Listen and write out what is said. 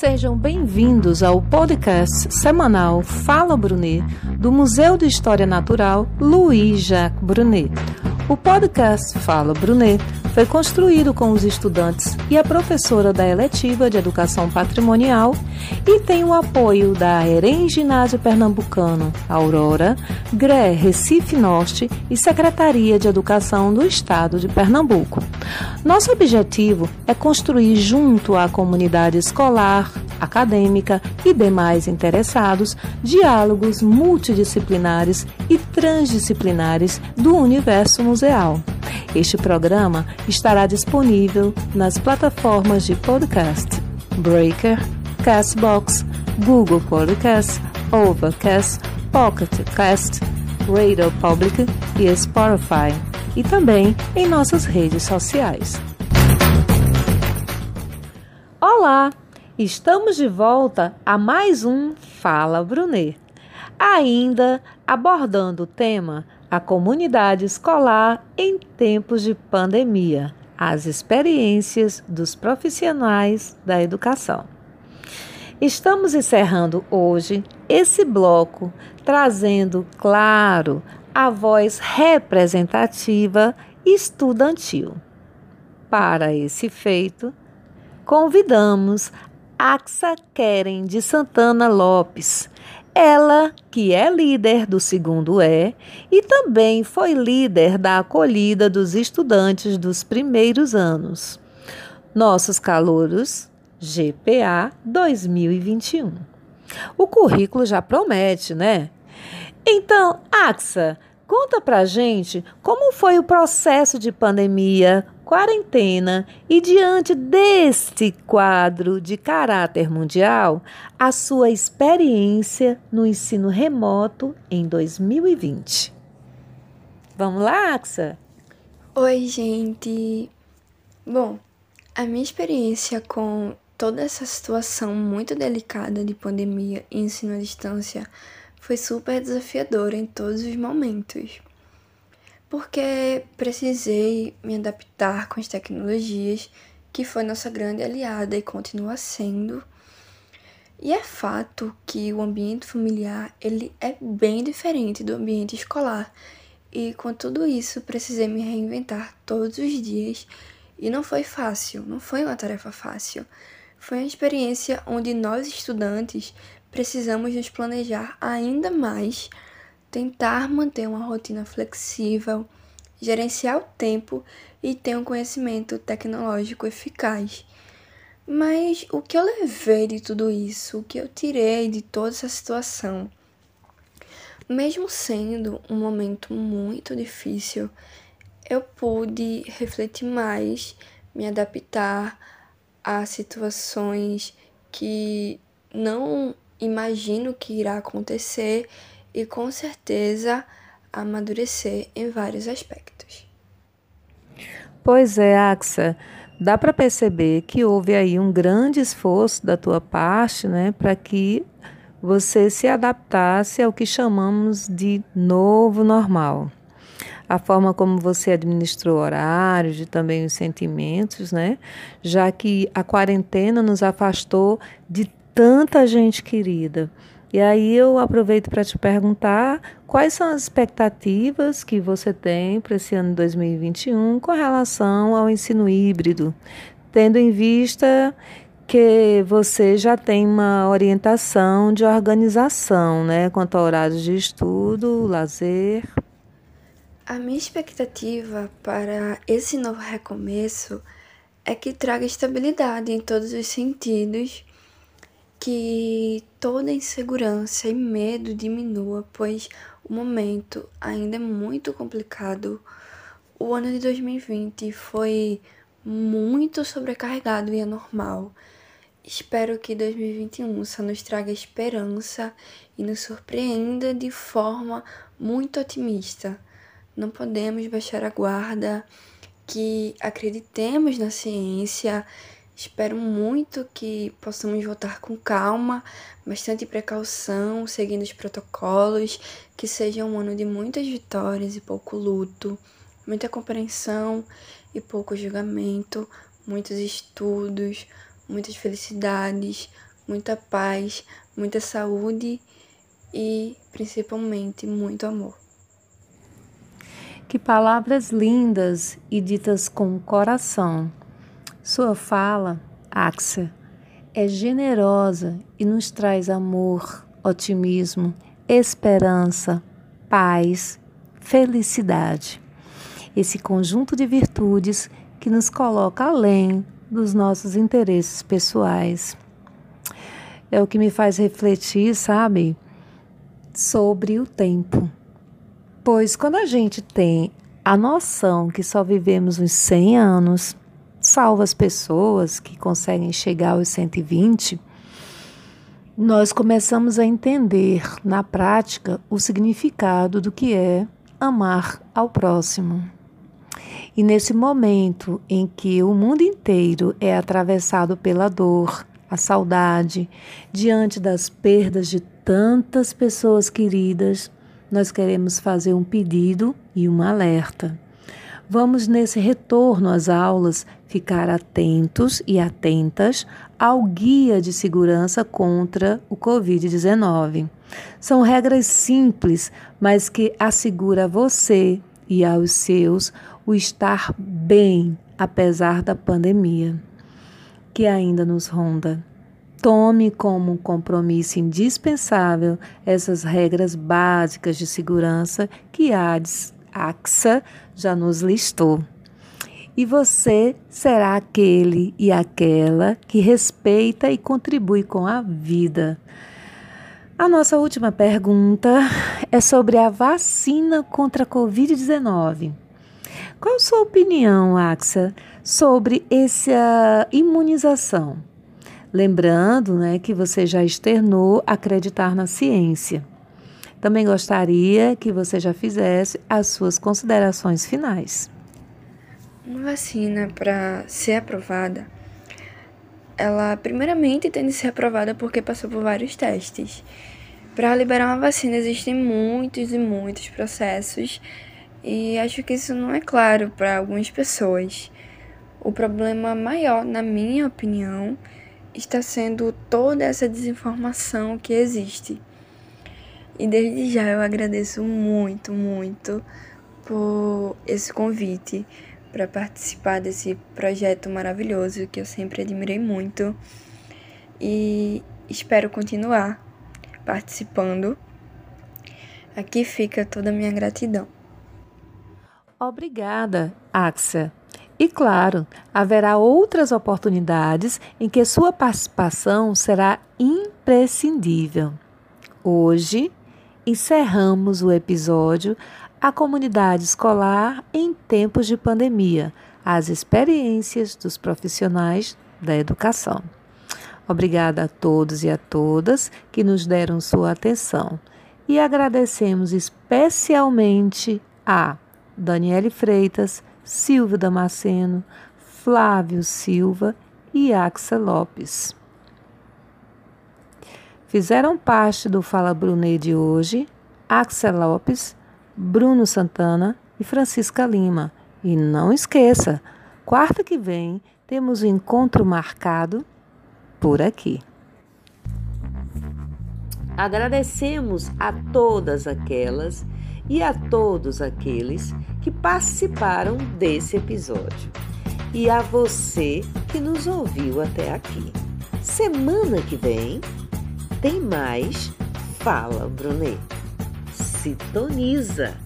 Sejam bem-vindos ao podcast semanal Fala Brunet, do Museu de História Natural Louis Jacques Brunet. O podcast Fala Brunet foi construído com os estudantes e a professora da eletiva de Educação Patrimonial e tem o apoio da EREM Ginásio Pernambucano, Aurora, GRE Recife Norte e Secretaria de Educação do Estado de Pernambuco. Nosso objetivo é construir junto à comunidade escolar, acadêmica e demais interessados diálogos multidisciplinares e transdisciplinares do universo museal. Este programa estará disponível nas plataformas de podcast Breaker, Castbox, Google Podcast, Overcast, Pocket Cast, Radio Public e Spotify, e também em nossas redes sociais. Olá! Estamos de volta a mais um Fala Brunet. Ainda abordando o tema a comunidade escolar em tempos de pandemia, as experiências dos profissionais da educação. Estamos encerrando hoje esse bloco trazendo, claro, a voz representativa estudantil. Para esse feito, convidamos Axa Keren de Santana Lopes, ela, que é líder do segundo E e também foi líder da acolhida dos estudantes dos primeiros anos. Nossos calouros GPA 2021. O currículo já promete, né? Então, Axa, conta pra gente como foi o processo de pandemia quarentena e, diante deste quadro de caráter mundial, a sua experiência no ensino remoto em 2020. Vamos lá, Axa? Oi, gente! Bom, a minha experiência com toda essa situação muito delicada de pandemia e ensino à distância foi super desafiadora em todos os momentos porque precisei me adaptar com as tecnologias, que foi nossa grande aliada e continua sendo. E é fato que o ambiente familiar ele é bem diferente do ambiente escolar. E com tudo isso, precisei me reinventar todos os dias e não foi fácil, não foi uma tarefa fácil. Foi uma experiência onde nós estudantes precisamos nos planejar ainda mais tentar manter uma rotina flexível, gerenciar o tempo e ter um conhecimento tecnológico eficaz. Mas o que eu levei de tudo isso, o que eu tirei de toda essa situação, mesmo sendo um momento muito difícil, eu pude refletir mais, me adaptar a situações que não imagino que irá acontecer e com certeza amadurecer em vários aspectos. Pois é, Axa, dá para perceber que houve aí um grande esforço da tua parte, né, para que você se adaptasse ao que chamamos de novo normal. A forma como você administrou horários e também os sentimentos, né? Já que a quarentena nos afastou de tanta gente querida. E aí eu aproveito para te perguntar quais são as expectativas que você tem para esse ano 2021 com relação ao ensino híbrido, tendo em vista que você já tem uma orientação de organização, né, quanto a horários de estudo, lazer. A minha expectativa para esse novo recomeço é que traga estabilidade em todos os sentidos que toda insegurança e medo diminua, pois o momento ainda é muito complicado. O ano de 2020 foi muito sobrecarregado e anormal. Espero que 2021 só nos traga esperança e nos surpreenda de forma muito otimista. Não podemos baixar a guarda, que acreditemos na ciência Espero muito que possamos voltar com calma, bastante precaução, seguindo os protocolos, que seja um ano de muitas vitórias e pouco luto, muita compreensão e pouco julgamento, muitos estudos, muitas felicidades, muita paz, muita saúde e principalmente muito amor. Que palavras lindas e ditas com coração. Sua fala, Axel, é generosa e nos traz amor, otimismo, esperança, paz, felicidade. Esse conjunto de virtudes que nos coloca além dos nossos interesses pessoais. É o que me faz refletir, sabe, sobre o tempo. Pois quando a gente tem a noção que só vivemos uns 100 anos, salvo as pessoas que conseguem chegar aos 120, nós começamos a entender na prática o significado do que é amar ao próximo. E nesse momento em que o mundo inteiro é atravessado pela dor, a saudade, diante das perdas de tantas pessoas queridas, nós queremos fazer um pedido e um alerta. Vamos, nesse retorno às aulas, ficar atentos e atentas ao guia de segurança contra o Covid-19. São regras simples, mas que assegura a você e aos seus o estar bem apesar da pandemia que ainda nos ronda. Tome como um compromisso indispensável essas regras básicas de segurança que a AXA já nos listou. E você será aquele e aquela que respeita e contribui com a vida. A nossa última pergunta é sobre a vacina contra a Covid-19. Qual a sua opinião, Axa, sobre essa imunização? Lembrando né, que você já externou acreditar na ciência. Também gostaria que você já fizesse as suas considerações finais. Uma vacina, para ser aprovada, ela primeiramente tem de ser aprovada porque passou por vários testes. Para liberar uma vacina existem muitos e muitos processos e acho que isso não é claro para algumas pessoas. O problema maior, na minha opinião, está sendo toda essa desinformação que existe. E desde já eu agradeço muito, muito por esse convite para participar desse projeto maravilhoso que eu sempre admirei muito e espero continuar participando. Aqui fica toda a minha gratidão. Obrigada, Axel. E claro, haverá outras oportunidades em que sua participação será imprescindível. Hoje, encerramos o episódio A Comunidade Escolar em Tempos de Pandemia as experiências dos profissionais da educação. Obrigada a todos e a todas que nos deram sua atenção e agradecemos especialmente a Daniele Freitas, Silvio Damasceno, Flávio Silva e Axa Lopes. Fizeram parte do Fala Brunet de hoje Axel Lopes, Bruno Santana e Francisca Lima. E não esqueça, quarta que vem temos um encontro marcado por aqui. Agradecemos a todas aquelas e a todos aqueles que participaram desse episódio. E a você que nos ouviu até aqui. Semana que vem tem mais Fala Brunet. Sintoniza!